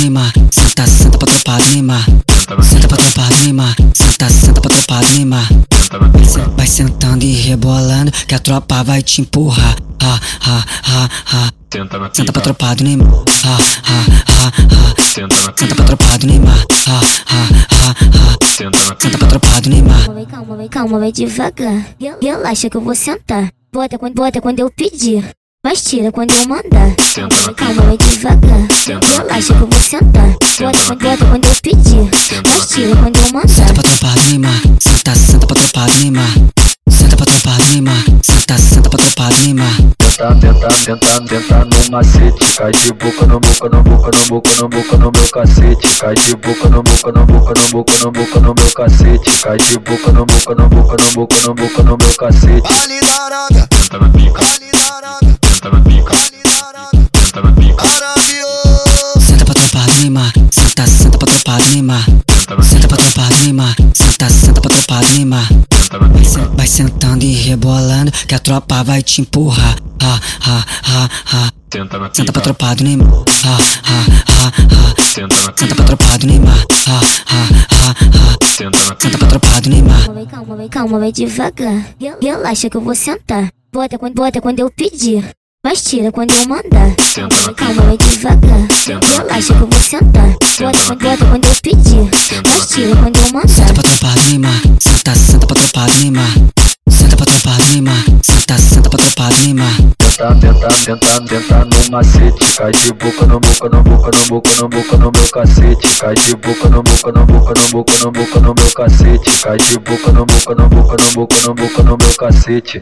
Lima, senta, senta pra tropa Lima. Senta pra tropa Lima, senta, senta pra tropa Lima. Vai sentando e rebolando que a tropa vai te empurrar. Ha, ha, ha, ha. Senta Senta pra tropa do Neymar. Ha, ha, ha, ha. Senta Senta pra tropa do Neymar. Ha, ha, ha, ha. Senta Senta pra tropa do Neymar. Calma, calma, calma, vai devagar. Relaxa que eu vou sentar. Bota quando, bota quando eu pedir. Mas tira quando eu mandar. Senta Calma, vai, devagar. Senta Relaxa que eu vou sentar. Senta Bota bota quando eu pedir. Senta Mas tira quando eu mandar. Senta pra tropa do Neymar. Senta, senta pra tropa do Neymar. Senta pra tropa do Neymar. Senta, senta pra tropa do Neymar. Tenta, tenta, tenta, tenta no macete Cai de boca no boca, no boca, no boca, no boca no meu cacete Cai de boca no boca, no boca, no boca, no boca no meu cacete Cai de boca no boca, no boca, no boca, no boca no meu cacete Senta, senta pra tropa do Neymar. senta pra tropa do Neymar. Senta, senta pra tropa do Neymar. Vai, sen- vai sentando e rebolando que a tropa vai te empurrar. Ha, ha, ha, ha. senta na Senta pra tropa do Neymar. Ha, ha, ha, ha. senta na Senta pra tropa do Neymar. Ha, ha, ha, ha. senta na Senta pra tropa do Neymar. Calma, calma, calma, vai devagar. Rel- Relaxa que eu vou sentar. Bota quando, bota quando eu pedir. Mas tira quando eu mandar. Senta Calma, vai, devagar. Senta Relaxa que eu vou sentar. Senta Bota bota quando eu pedir. Senta Mas tira quando eu Senta mandar. pra tropa Neymar. Senta, senta pra tropa Neymar. Senta pra tropa Neymar. Senta, senta pra tropa Neymar. Tenta, tenta, tenta, tenta no macete Cai de boca no boca, no boca, no boca, no boca no meu cacete Cai de boca no boca, no boca, no boca, no boca no meu cacete Cai de boca no boca, no boca, no boca, no boca no meu cacete